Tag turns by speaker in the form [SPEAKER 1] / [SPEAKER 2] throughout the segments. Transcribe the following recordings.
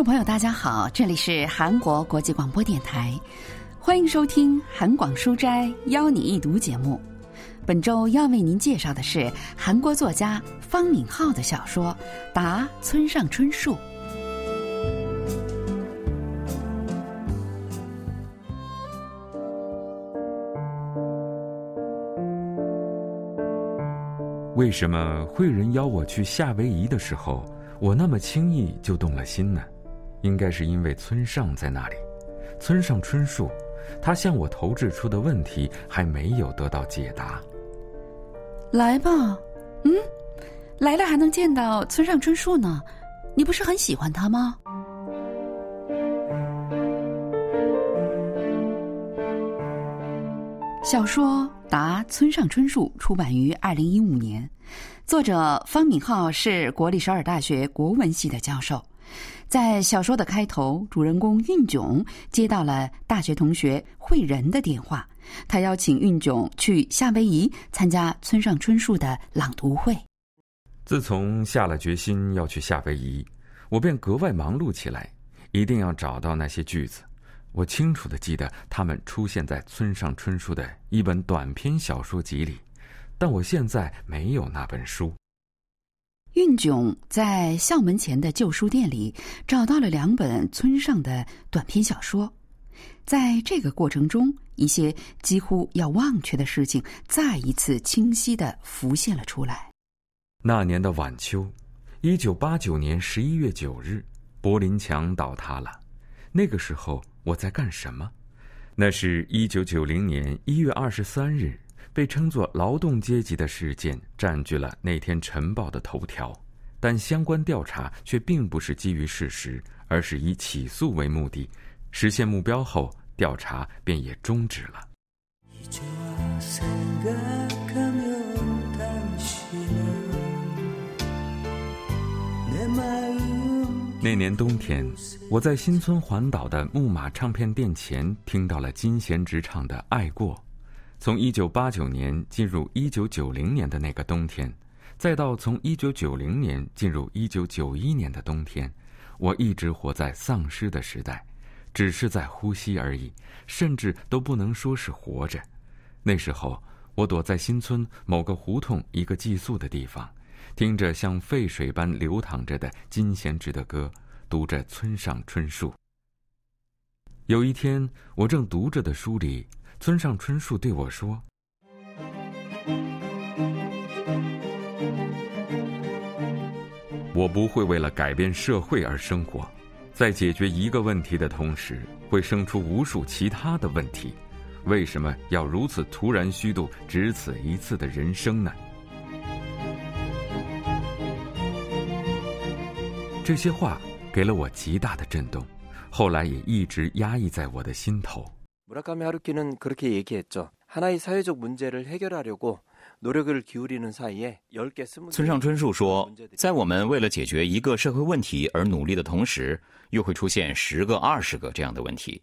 [SPEAKER 1] 众朋友，大家好，这里是韩国国际广播电台，欢迎收听《韩广书斋邀你一读》节目。本周要为您介绍的是韩国作家方敏浩的小说《答村上春树》。
[SPEAKER 2] 为什么慧人邀我去夏威夷的时候，我那么轻易就动了心呢？应该是因为村上在那里，村上春树，他向我投掷出的问题还没有得到解答。
[SPEAKER 1] 来吧，嗯，来了还能见到村上春树呢，你不是很喜欢他吗？小说《答村上春树》出版于二零一五年，作者方敏浩是国立首尔大学国文系的教授。在小说的开头，主人公运炯接到了大学同学惠仁的电话，他邀请运炯去夏威夷参加村上春树的朗读会。
[SPEAKER 2] 自从下了决心要去夏威夷，我便格外忙碌起来，一定要找到那些句子。我清楚的记得，他们出现在村上春树的一本短篇小说集里，但我现在没有那本书。
[SPEAKER 1] 运炯在校门前的旧书店里找到了两本村上的短篇小说，在这个过程中，一些几乎要忘却的事情再一次清晰的浮现了出来。
[SPEAKER 2] 那年的晚秋，一九八九年十一月九日，柏林墙倒塌了。那个时候。我在干什么？那是一九九零年一月二十三日，被称作劳动阶级的事件占据了那天晨报的头条，但相关调查却并不是基于事实，而是以起诉为目的。实现目标后，调查便也终止了。那年冬天，我在新村环岛的木马唱片店前听到了金贤直唱的《爱过》。从1989年进入1990年的那个冬天，再到从1990年进入1991年的冬天，我一直活在丧尸的时代，只是在呼吸而已，甚至都不能说是活着。那时候，我躲在新村某个胡同一个寄宿的地方。听着像沸水般流淌着的金贤植的歌，读着村上春树。有一天，我正读着的书里，村上春树对我说：“我不会为了改变社会而生活，在解决一个问题的同时，会生出无数其他的问题。为什么要如此突然虚度只此一次的人生呢？”这些话给了我极大的震动，后来也一直压抑在我的心头。
[SPEAKER 3] 村上春树说，在我们为了解决一个社会问题而努力的同时，又会出现十个、二十个这样的问题。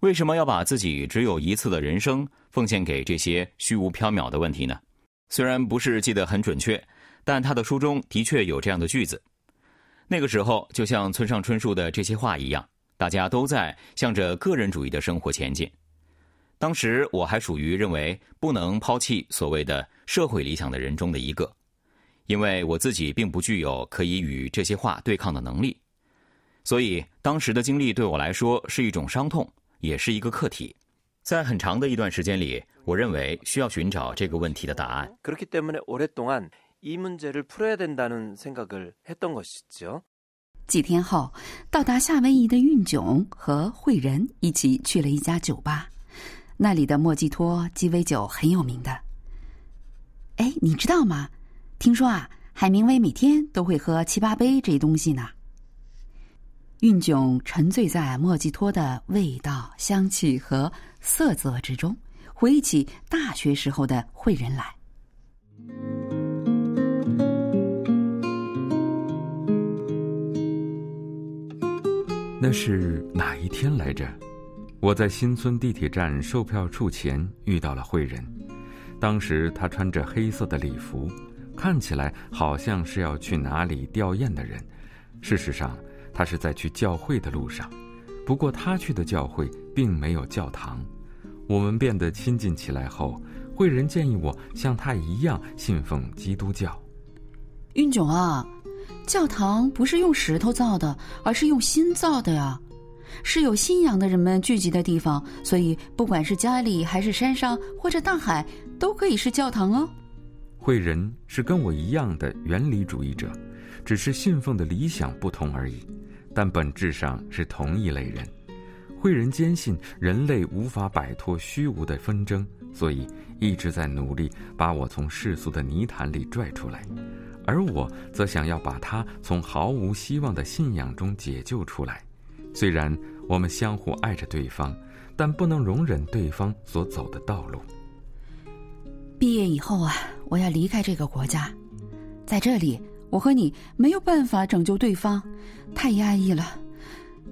[SPEAKER 3] 为什么要把自己只有一次的人生奉献给这些虚无缥缈的问题呢？虽然不是记得很准确，但他的书中的确有这样的句子。那个时候，就像村上春树的这些话一样，大家都在向着个人主义的生活前进。当时我还属于认为不能抛弃所谓的社会理想的人中的一个，因为我自己并不具有可以与这些话对抗的能力。所以当时的经历对我来说是一种伤痛，也是一个课题。在很长的一段时间里，我认为需要寻找这个问题的答案。
[SPEAKER 1] 几天后，到达夏威夷的运炯和惠仁一起去了一家酒吧，那里的莫吉托鸡尾酒很有名的。哎，你知道吗？听说啊，海明威每天都会喝七八杯这东西呢。运炯沉醉在莫吉托的味道、香气和色泽之中，回忆起大学时候的惠仁来。
[SPEAKER 2] 那是哪一天来着？我在新村地铁站售票处前遇到了慧仁。当时他穿着黑色的礼服，看起来好像是要去哪里吊唁的人。事实上，他是在去教会的路上，不过他去的教会并没有教堂。我们变得亲近起来后，慧仁建议我像他一样信奉基督教。
[SPEAKER 1] 运炯啊，教堂不是用石头造的，而是用心造的呀。是有信仰的人们聚集的地方，所以不管是家里还是山上或者大海，都可以是教堂哦。
[SPEAKER 2] 慧仁是跟我一样的原理主义者，只是信奉的理想不同而已，但本质上是同一类人。慧仁坚信人类无法摆脱虚无的纷争，所以一直在努力把我从世俗的泥潭里拽出来，而我则想要把他从毫无希望的信仰中解救出来。虽然我们相互爱着对方，但不能容忍对方所走的道路。
[SPEAKER 1] 毕业以后啊，我要离开这个国家，在这里，我和你没有办法拯救对方，太压抑了，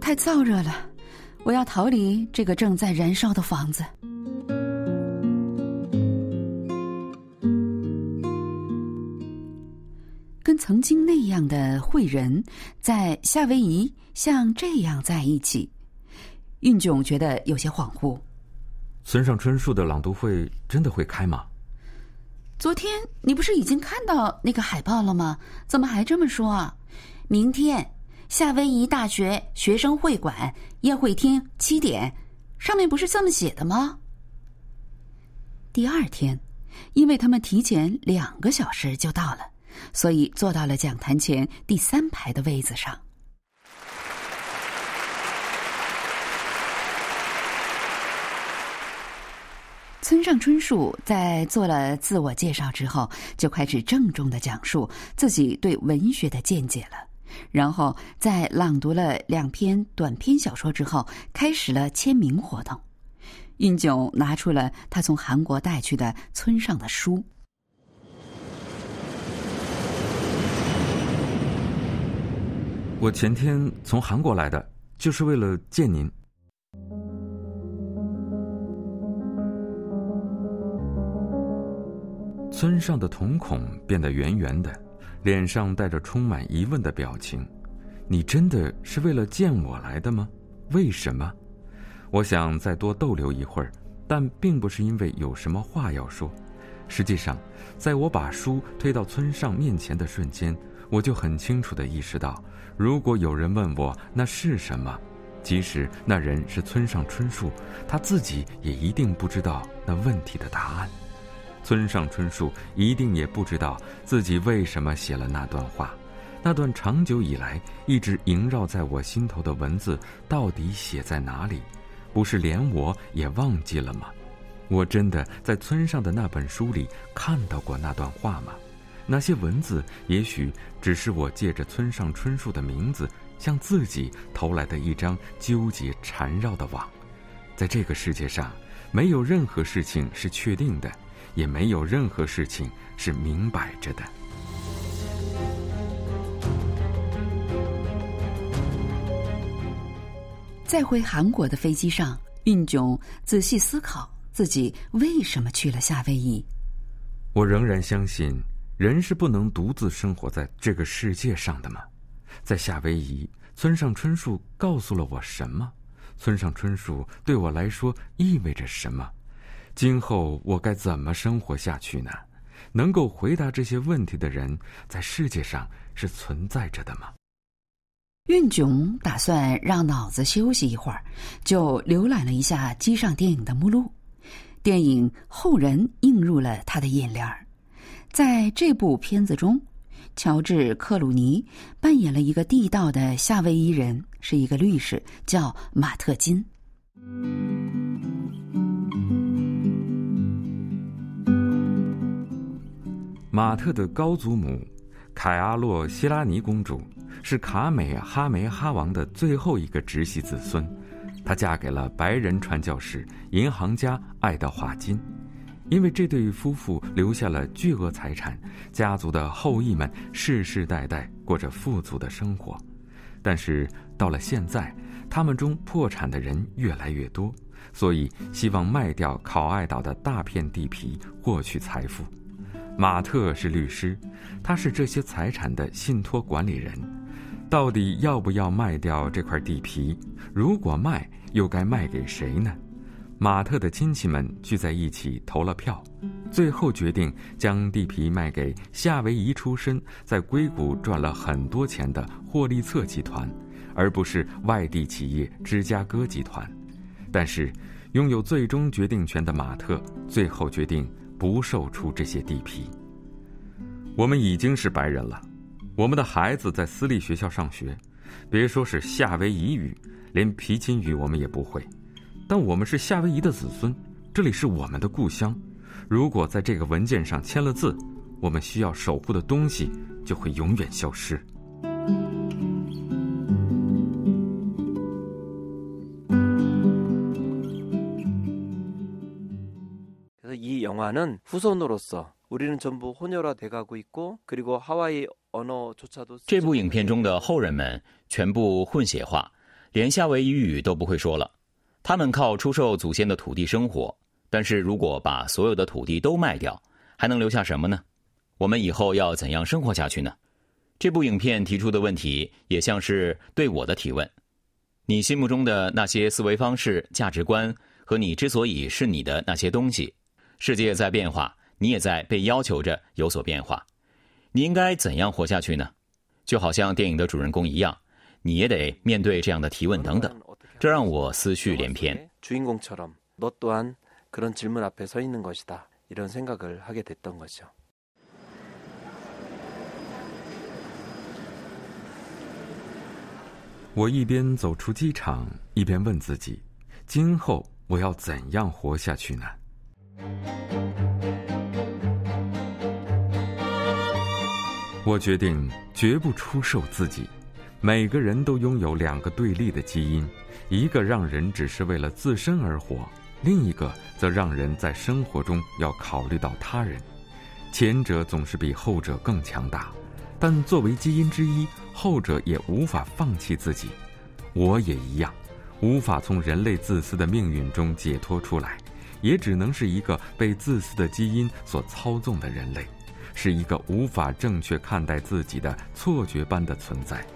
[SPEAKER 1] 太燥热了，我要逃离这个正在燃烧的房子。跟曾经那样的惠人，在夏威夷像这样在一起，运炯觉得有些恍惚。
[SPEAKER 2] 村上春树的朗读会真的会开吗？
[SPEAKER 1] 昨天你不是已经看到那个海报了吗？怎么还这么说啊？明天夏威夷大学学生会馆宴会厅七点，上面不是这么写的吗？第二天，因为他们提前两个小时就到了。所以坐到了讲坛前第三排的位子上。村上春树在做了自我介绍之后，就开始郑重的讲述自己对文学的见解了。然后在朗读了两篇短篇小说之后，开始了签名活动。运九拿出了他从韩国带去的村上的书。
[SPEAKER 2] 我前天从韩国来的，就是为了见您。村上的瞳孔变得圆圆的，脸上带着充满疑问的表情。你真的是为了见我来的吗？为什么？我想再多逗留一会儿，但并不是因为有什么话要说。实际上，在我把书推到村上面前的瞬间，我就很清楚的意识到。如果有人问我那是什么，即使那人是村上春树，他自己也一定不知道那问题的答案。村上春树一定也不知道自己为什么写了那段话，那段长久以来一直萦绕在我心头的文字到底写在哪里？不是连我也忘记了吗？我真的在村上的那本书里看到过那段话吗？那些文字，也许只是我借着村上春树的名字向自己投来的一张纠结缠绕的网。在这个世界上，没有任何事情是确定的，也没有任何事情是明摆着的。
[SPEAKER 1] 在回韩国的飞机上，运炯仔细思考自己为什么去了夏威夷。
[SPEAKER 2] 我仍然相信。人是不能独自生活在这个世界上的吗？在夏威夷，村上春树告诉了我什么？村上春树对我来说意味着什么？今后我该怎么生活下去呢？能够回答这些问题的人，在世界上是存在着的吗？
[SPEAKER 1] 运炯打算让脑子休息一会儿，就浏览了一下机上电影的目录。电影《后人》映入了他的眼帘儿。在这部片子中，乔治·克鲁尼扮演了一个地道的夏威夷人，是一个律师，叫马特金。
[SPEAKER 2] 马特的高祖母凯阿洛·希拉尼公主是卡美哈梅哈王的最后一个直系子孙，她嫁给了白人传教士、银行家爱德华金。因为这对夫妇留下了巨额财产，家族的后裔们世世代代过着富足的生活。但是到了现在，他们中破产的人越来越多，所以希望卖掉考爱岛的大片地皮获取财富。马特是律师，他是这些财产的信托管理人。到底要不要卖掉这块地皮？如果卖，又该卖给谁呢？马特的亲戚们聚在一起投了票，最后决定将地皮卖给夏威夷出身、在硅谷赚了很多钱的霍利策集团，而不是外地企业芝加哥集团。但是，拥有最终决定权的马特最后决定不售出这些地皮。我们已经是白人了，我们的孩子在私立学校上学，别说是夏威夷语，连皮筋语我们也不会。但我们是夏威夷的子孙，这里是我们的故乡。如果在这个文件上签了字，我们需要守护的东西就会永远消失。
[SPEAKER 4] 그래서이영화는후손으로서우리는전부혼혈화돼가고있고그리고하와이언어조차도
[SPEAKER 3] 这部影片中的后人们全部混血化，连夏威夷语都不会说了。 他们靠出售祖先的土地生活，但是如果把所有的土地都卖掉，还能留下什么呢？我们以后要怎样生活下去呢？这部影片提出的问题也像是对我的提问：你心目中的那些思维方式、价值观和你之所以是你的那些东西，世界在变化，你也在被要求着有所变化。你应该怎样活下去呢？就好像电影的主人公一样，你也得面对这样的提问等等。这让我思绪连篇。
[SPEAKER 2] 我一边走出机场一边问自己今后我要怎样活下去呢？我决定绝不出售自己。每个人都拥有两个对立的基因。一个让人只是为了自身而活，另一个则让人在生活中要考虑到他人。前者总是比后者更强大，但作为基因之一，后者也无法放弃自己。我也一样，无法从人类自私的命运中解脱出来，也只能是一个被自私的基因所操纵的人类，是一个无法正确看待自己的错觉般的存在。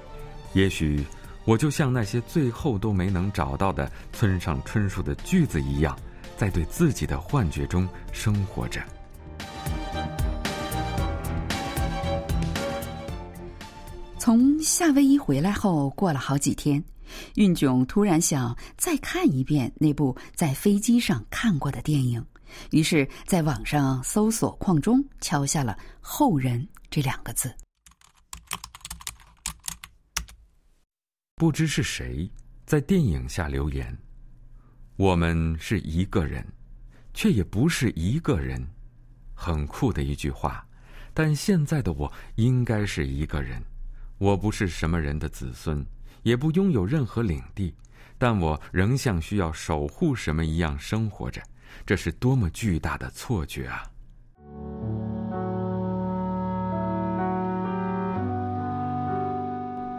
[SPEAKER 2] 也许。我就像那些最后都没能找到的村上春树的句子一样，在对自己的幻觉中生活着。
[SPEAKER 1] 从夏威夷回来后，过了好几天，运炯突然想再看一遍那部在飞机上看过的电影，于是在网上搜索框中敲下了“后人”这两个字。
[SPEAKER 2] 不知是谁在电影下留言：“我们是一个人，却也不是一个人。”很酷的一句话。但现在的我应该是一个人。我不是什么人的子孙，也不拥有任何领地，但我仍像需要守护什么一样生活着。这是多么巨大的错觉啊！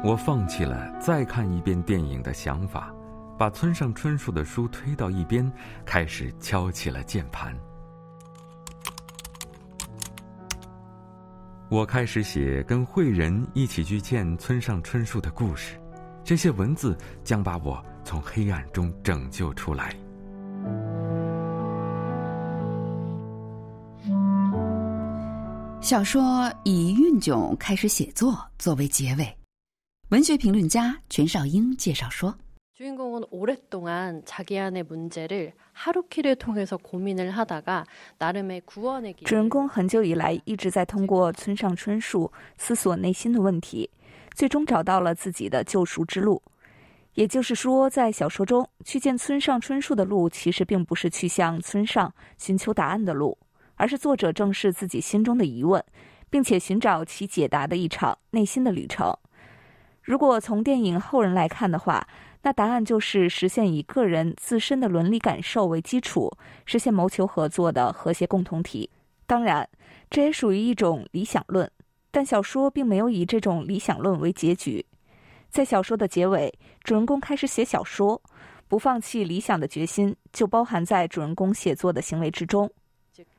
[SPEAKER 2] 我放弃了再看一遍电影的想法，把村上春树的书推到一边，开始敲起了键盘。我开始写跟慧仁一起去见村上春树的故事，这些文字将把我从黑暗中拯救出来。
[SPEAKER 1] 小说以运炯开始写作作为结尾。文学评论家全少英介绍说：“
[SPEAKER 5] 主人公오랫동안자기안의문제를하루키를통해서고민을하다가나름의구원의
[SPEAKER 6] 主人公很久以来一直在通过村上春树思索内心的问题，最终找到了自己的救赎之路。也就是说，在小说中去见村上春树的路，其实并不是去向村上寻求答案的路，而是作者正视自己心中的疑问，并且寻找其解答的一场内心的旅程。” 如果从电影后人来看的话，那答案就是实现以个人自身的伦理感受为基础，实现谋求合作的和谐共同体。当然，这也属于一种理想论，但小说并没有以这种理想论为结局。在小说的结尾，主人公开始写小说，不放弃理想的决心就包含在主人公写作的行为之中。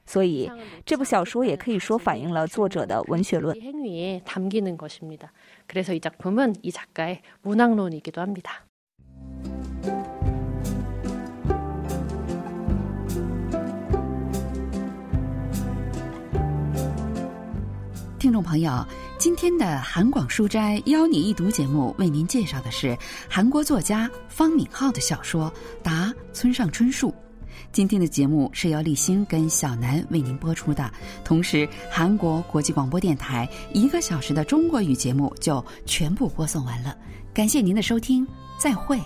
[SPEAKER 6] 所以这部小说也可以说反映了作者的文学论。
[SPEAKER 1] 听众朋友今天的韩广书斋邀你一读节目为您介绍的是韩国作家方敏浩的小说答村上春树。今天的节目是由立新跟小南为您播出的，同时韩国国际广播电台一个小时的中国语节目就全部播送完了。感谢您的收听，再会。